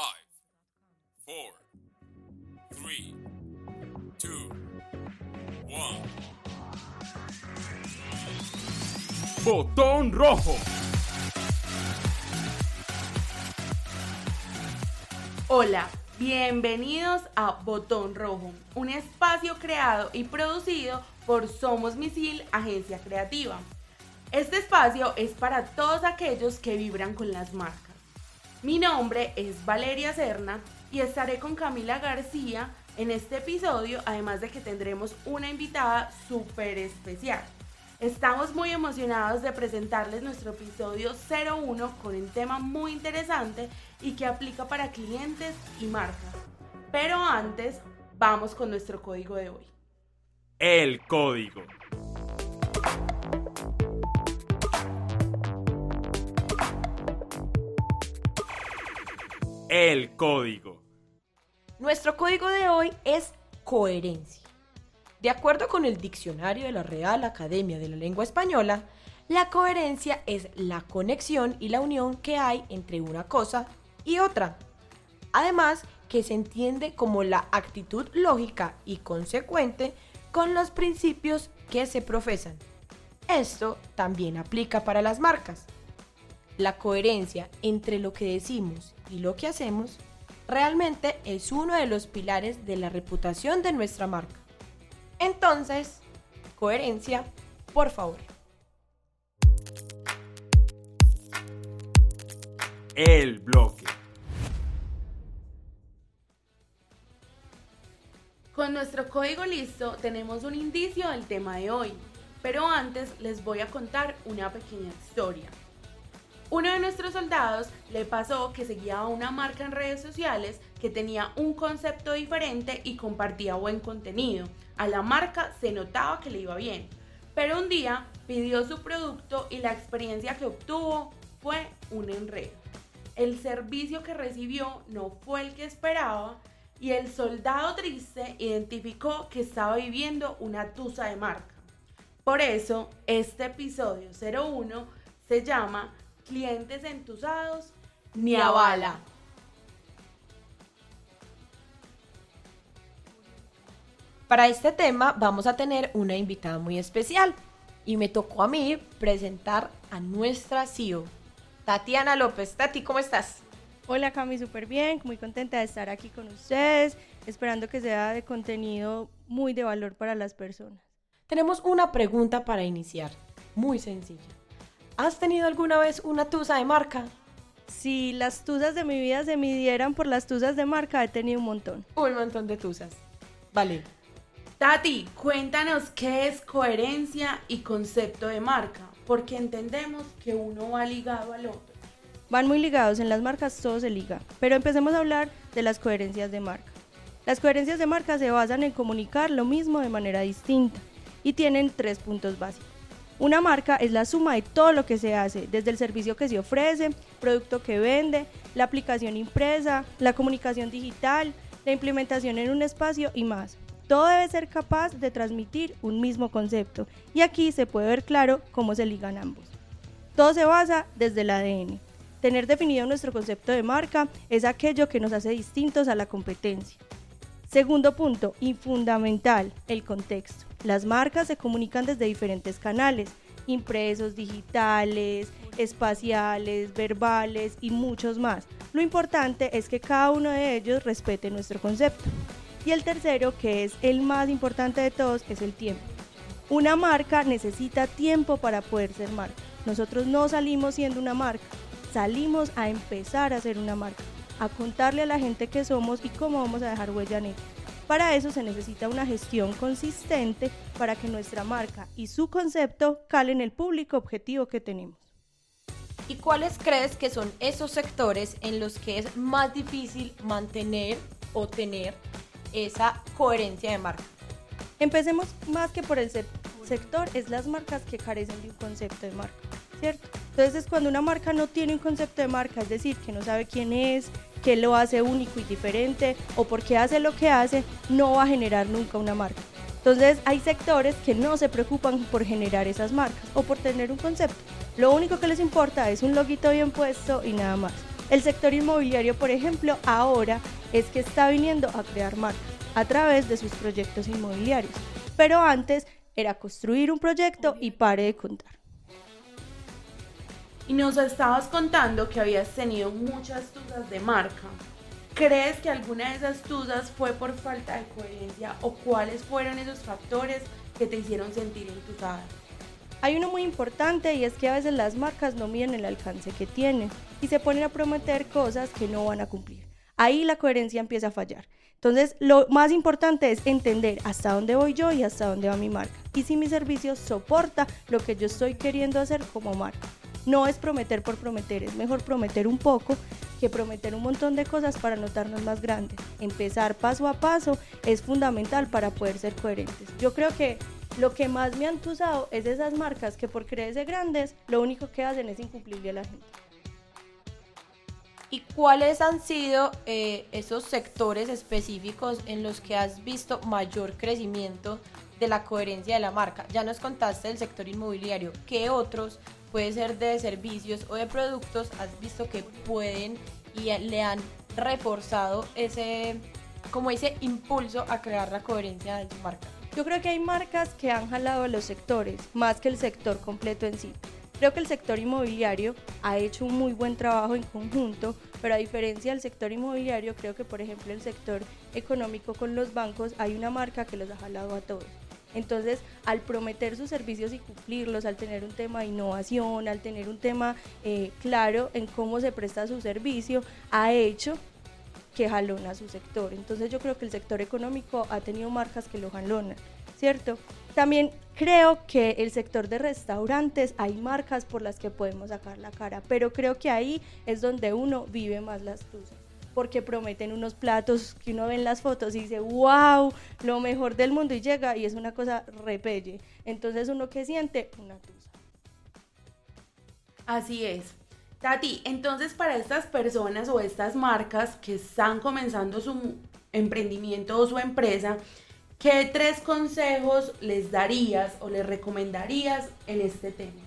Five, four, three, two, one. Botón rojo. Hola, bienvenidos a Botón Rojo, un espacio creado y producido por Somos Misil, agencia creativa. Este espacio es para todos aquellos que vibran con las marcas. Mi nombre es Valeria Serna y estaré con Camila García en este episodio, además de que tendremos una invitada súper especial. Estamos muy emocionados de presentarles nuestro episodio 01 con un tema muy interesante y que aplica para clientes y marcas. Pero antes, vamos con nuestro código de hoy. El código. El código. Nuestro código de hoy es coherencia. De acuerdo con el diccionario de la Real Academia de la Lengua Española, la coherencia es la conexión y la unión que hay entre una cosa y otra. Además, que se entiende como la actitud lógica y consecuente con los principios que se profesan. Esto también aplica para las marcas. La coherencia entre lo que decimos y lo que hacemos realmente es uno de los pilares de la reputación de nuestra marca. Entonces, coherencia, por favor. El bloque. Con nuestro código listo tenemos un indicio del tema de hoy, pero antes les voy a contar una pequeña historia. Uno de nuestros soldados le pasó que seguía a una marca en redes sociales que tenía un concepto diferente y compartía buen contenido. A la marca se notaba que le iba bien, pero un día pidió su producto y la experiencia que obtuvo fue un enredo. El servicio que recibió no fue el que esperaba y el soldado triste identificó que estaba viviendo una tusa de marca. Por eso, este episodio 01 se llama Clientes entusados ni a bala. Para este tema vamos a tener una invitada muy especial y me tocó a mí presentar a nuestra CEO, Tatiana López. Tati, ¿cómo estás? Hola Cami, súper bien, muy contenta de estar aquí con ustedes, esperando que sea de contenido muy de valor para las personas. Tenemos una pregunta para iniciar, muy sencilla. ¿Has tenido alguna vez una tusa de marca? Si las tusas de mi vida se midieran por las tusas de marca, he tenido un montón. Un montón de tusas. Vale. Tati, cuéntanos qué es coherencia y concepto de marca, porque entendemos que uno va ligado al otro. Van muy ligados, en las marcas todo se liga, pero empecemos a hablar de las coherencias de marca. Las coherencias de marca se basan en comunicar lo mismo de manera distinta y tienen tres puntos básicos. Una marca es la suma de todo lo que se hace, desde el servicio que se ofrece, producto que vende, la aplicación impresa, la comunicación digital, la implementación en un espacio y más. Todo debe ser capaz de transmitir un mismo concepto y aquí se puede ver claro cómo se ligan ambos. Todo se basa desde el ADN. Tener definido nuestro concepto de marca es aquello que nos hace distintos a la competencia. Segundo punto, y fundamental, el contexto. Las marcas se comunican desde diferentes canales, impresos, digitales, espaciales, verbales y muchos más. Lo importante es que cada uno de ellos respete nuestro concepto. Y el tercero, que es el más importante de todos, es el tiempo. Una marca necesita tiempo para poder ser marca. Nosotros no salimos siendo una marca, salimos a empezar a ser una marca, a contarle a la gente qué somos y cómo vamos a dejar huella en. Para eso se necesita una gestión consistente para que nuestra marca y su concepto calen el público objetivo que tenemos. ¿Y cuáles crees que son esos sectores en los que es más difícil mantener o tener esa coherencia de marca? Empecemos más que por el se- sector, es las marcas que carecen de un concepto de marca, ¿cierto? Entonces cuando una marca no tiene un concepto de marca, es decir, que no sabe quién es, qué lo hace único y diferente o por qué hace lo que hace, no va a generar nunca una marca. Entonces hay sectores que no se preocupan por generar esas marcas o por tener un concepto. Lo único que les importa es un loguito bien puesto y nada más. El sector inmobiliario, por ejemplo, ahora es que está viniendo a crear marca a través de sus proyectos inmobiliarios, pero antes era construir un proyecto y pare de contar. Y nos estabas contando que habías tenido muchas dudas de marca. ¿Crees que alguna de esas dudas fue por falta de coherencia o cuáles fueron esos factores que te hicieron sentir entusada? Hay uno muy importante y es que a veces las marcas no miden el alcance que tienen y se ponen a prometer cosas que no van a cumplir. Ahí la coherencia empieza a fallar. Entonces, lo más importante es entender hasta dónde voy yo y hasta dónde va mi marca. Y si mi servicio soporta lo que yo estoy queriendo hacer como marca. No es prometer por prometer, es mejor prometer un poco que prometer un montón de cosas para notarnos más grandes. Empezar paso a paso es fundamental para poder ser coherentes. Yo creo que lo que más me han tusado es esas marcas que por creerse grandes, lo único que hacen es incumplirle a la gente. ¿Y cuáles han sido eh, esos sectores específicos en los que has visto mayor crecimiento de la coherencia de la marca? Ya nos contaste del sector inmobiliario. ¿Qué otros, puede ser de servicios o de productos, has visto que pueden y le han reforzado ese, como ese impulso a crear la coherencia de su marca? Yo creo que hay marcas que han jalado a los sectores más que el sector completo en sí. Creo que el sector inmobiliario ha hecho un muy buen trabajo en conjunto, pero a diferencia del sector inmobiliario, creo que por ejemplo el sector económico con los bancos hay una marca que los ha jalado a todos. Entonces, al prometer sus servicios y cumplirlos, al tener un tema de innovación, al tener un tema eh, claro en cómo se presta su servicio, ha hecho que jalona su sector. Entonces yo creo que el sector económico ha tenido marcas que lo jalonan, ¿cierto? También creo que el sector de restaurantes hay marcas por las que podemos sacar la cara, pero creo que ahí es donde uno vive más las tusas porque prometen unos platos que uno ve en las fotos y dice, wow, lo mejor del mundo y llega y es una cosa repelle. Entonces uno que siente una tusa. Así es. Tati, entonces para estas personas o estas marcas que están comenzando su emprendimiento o su empresa, ¿Qué tres consejos les darías o les recomendarías en este tema?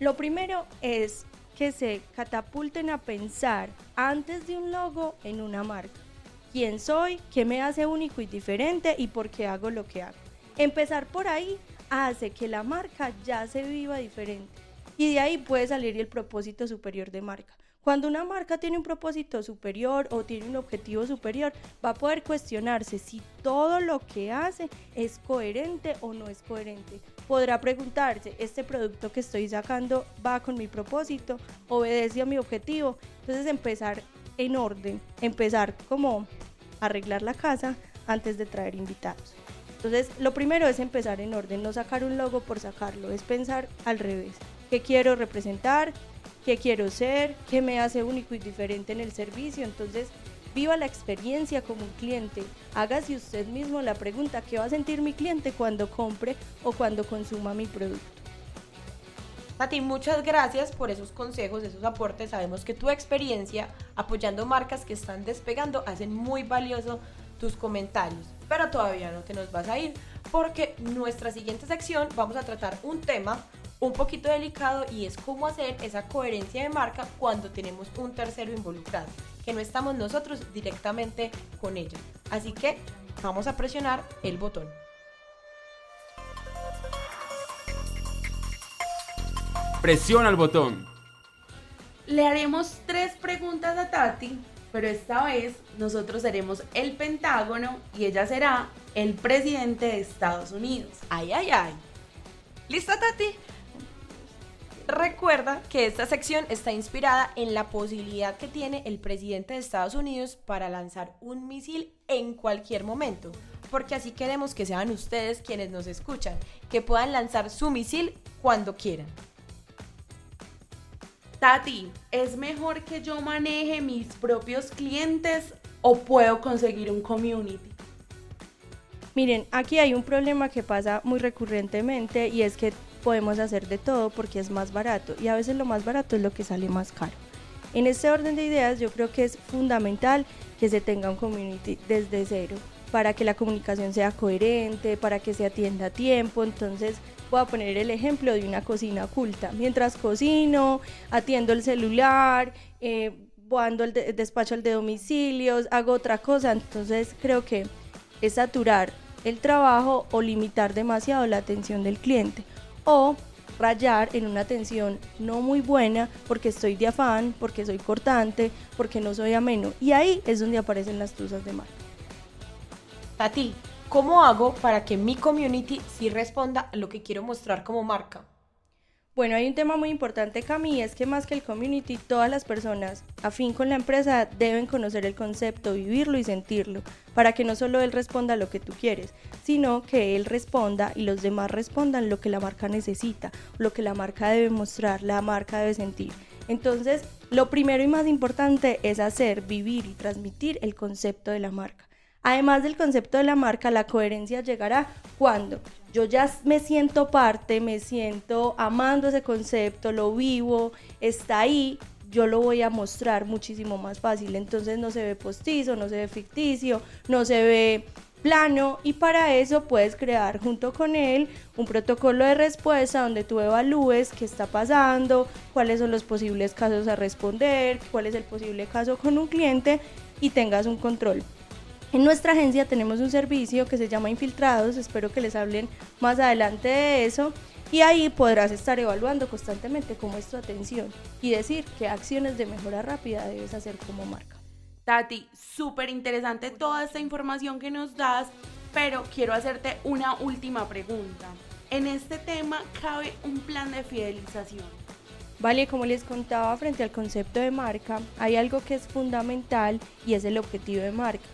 Lo primero es que se catapulten a pensar antes de un logo en una marca. ¿Quién soy? ¿Qué me hace único y diferente? ¿Y por qué hago lo que hago? Empezar por ahí hace que la marca ya se viva diferente. Y de ahí puede salir el propósito superior de marca. Cuando una marca tiene un propósito superior o tiene un objetivo superior, va a poder cuestionarse si todo lo que hace es coherente o no es coherente. Podrá preguntarse, ¿este producto que estoy sacando va con mi propósito? ¿Obedece a mi objetivo? Entonces empezar en orden, empezar como arreglar la casa antes de traer invitados. Entonces, lo primero es empezar en orden, no sacar un logo por sacarlo, es pensar al revés. ¿Qué quiero representar? Qué quiero ser, qué me hace único y diferente en el servicio. Entonces, viva la experiencia como un cliente. Hágase usted mismo la pregunta, ¿qué va a sentir mi cliente cuando compre o cuando consuma mi producto? Tati, muchas gracias por esos consejos, esos aportes. Sabemos que tu experiencia apoyando marcas que están despegando hacen muy valioso tus comentarios. Pero todavía no te nos vas a ir porque nuestra siguiente sección vamos a tratar un tema un poquito delicado y es cómo hacer esa coherencia de marca cuando tenemos un tercero involucrado, que no estamos nosotros directamente con ella. Así que vamos a presionar el botón. Presiona el botón. Le haremos tres preguntas a Tati, pero esta vez nosotros seremos el Pentágono y ella será el presidente de Estados Unidos. Ay, ay, ay. ¿Lista, Tati? Recuerda que esta sección está inspirada en la posibilidad que tiene el presidente de Estados Unidos para lanzar un misil en cualquier momento, porque así queremos que sean ustedes quienes nos escuchan, que puedan lanzar su misil cuando quieran. Tati, ¿es mejor que yo maneje mis propios clientes o puedo conseguir un community? Miren, aquí hay un problema que pasa muy recurrentemente y es que podemos hacer de todo porque es más barato y a veces lo más barato es lo que sale más caro. En este orden de ideas yo creo que es fundamental que se tenga un community desde cero para que la comunicación sea coherente, para que se atienda a tiempo. Entonces voy a poner el ejemplo de una cocina oculta. Mientras cocino, atiendo el celular, eh, ando el de- despacho al de domicilios, hago otra cosa, entonces creo que es saturar el trabajo o limitar demasiado la atención del cliente o rayar en una atención no muy buena porque estoy de afán, porque soy cortante, porque no soy ameno y ahí es donde aparecen las tusas de marca. Tati, ¿cómo hago para que mi community sí responda a lo que quiero mostrar como marca? Bueno, hay un tema muy importante, Cami, y es que más que el community, todas las personas afín con la empresa deben conocer el concepto, vivirlo y sentirlo, para que no solo él responda a lo que tú quieres, sino que él responda y los demás respondan lo que la marca necesita, lo que la marca debe mostrar, la marca debe sentir. Entonces, lo primero y más importante es hacer, vivir y transmitir el concepto de la marca. Además del concepto de la marca, la coherencia llegará cuando yo ya me siento parte, me siento amando ese concepto, lo vivo, está ahí, yo lo voy a mostrar muchísimo más fácil. Entonces no se ve postizo, no se ve ficticio, no se ve plano y para eso puedes crear junto con él un protocolo de respuesta donde tú evalúes qué está pasando, cuáles son los posibles casos a responder, cuál es el posible caso con un cliente y tengas un control. En nuestra agencia tenemos un servicio que se llama Infiltrados, espero que les hablen más adelante de eso y ahí podrás estar evaluando constantemente cómo es tu atención y decir qué acciones de mejora rápida debes hacer como marca. Tati, súper interesante toda esta información que nos das, pero quiero hacerte una última pregunta. En este tema cabe un plan de fidelización. Vale, como les contaba frente al concepto de marca, hay algo que es fundamental y es el objetivo de marca.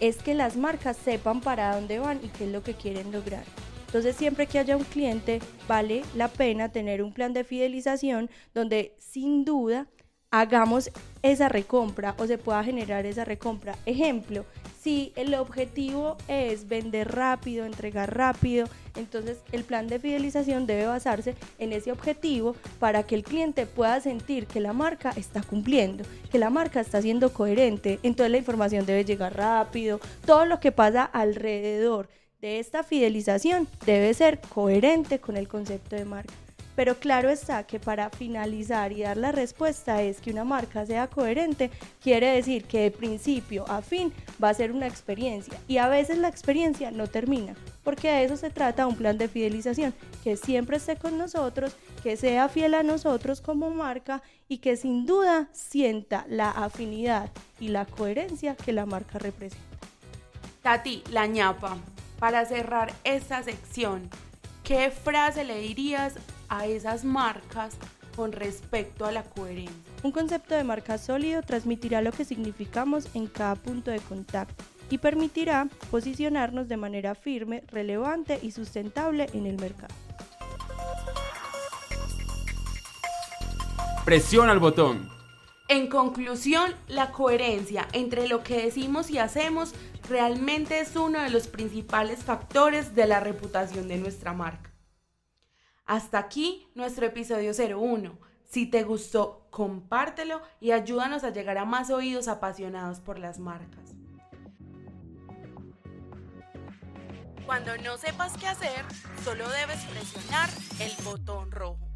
Es que las marcas sepan para dónde van y qué es lo que quieren lograr. Entonces siempre que haya un cliente, vale la pena tener un plan de fidelización donde sin duda hagamos esa recompra o se pueda generar esa recompra. Ejemplo, si el objetivo es vender rápido, entregar rápido, entonces el plan de fidelización debe basarse en ese objetivo para que el cliente pueda sentir que la marca está cumpliendo, que la marca está siendo coherente, entonces la información debe llegar rápido, todo lo que pasa alrededor de esta fidelización debe ser coherente con el concepto de marca. Pero claro está que para finalizar y dar la respuesta es que una marca sea coherente, quiere decir que de principio a fin va a ser una experiencia y a veces la experiencia no termina, porque de eso se trata un plan de fidelización, que siempre esté con nosotros, que sea fiel a nosotros como marca y que sin duda sienta la afinidad y la coherencia que la marca representa. Tati, la ñapa, para cerrar esta sección, ¿qué frase le dirías a esas marcas con respecto a la coherencia? Un concepto de marca sólido transmitirá lo que significamos en cada punto de contacto y permitirá posicionarnos de manera firme, relevante y sustentable en el mercado. Presiona el botón. En conclusión, la coherencia entre lo que decimos y hacemos realmente es uno de los principales factores de la reputación de nuestra marca. Hasta aquí nuestro episodio 01. Si te gustó, compártelo y ayúdanos a llegar a más oídos apasionados por las marcas. Cuando no sepas qué hacer, solo debes presionar el botón rojo.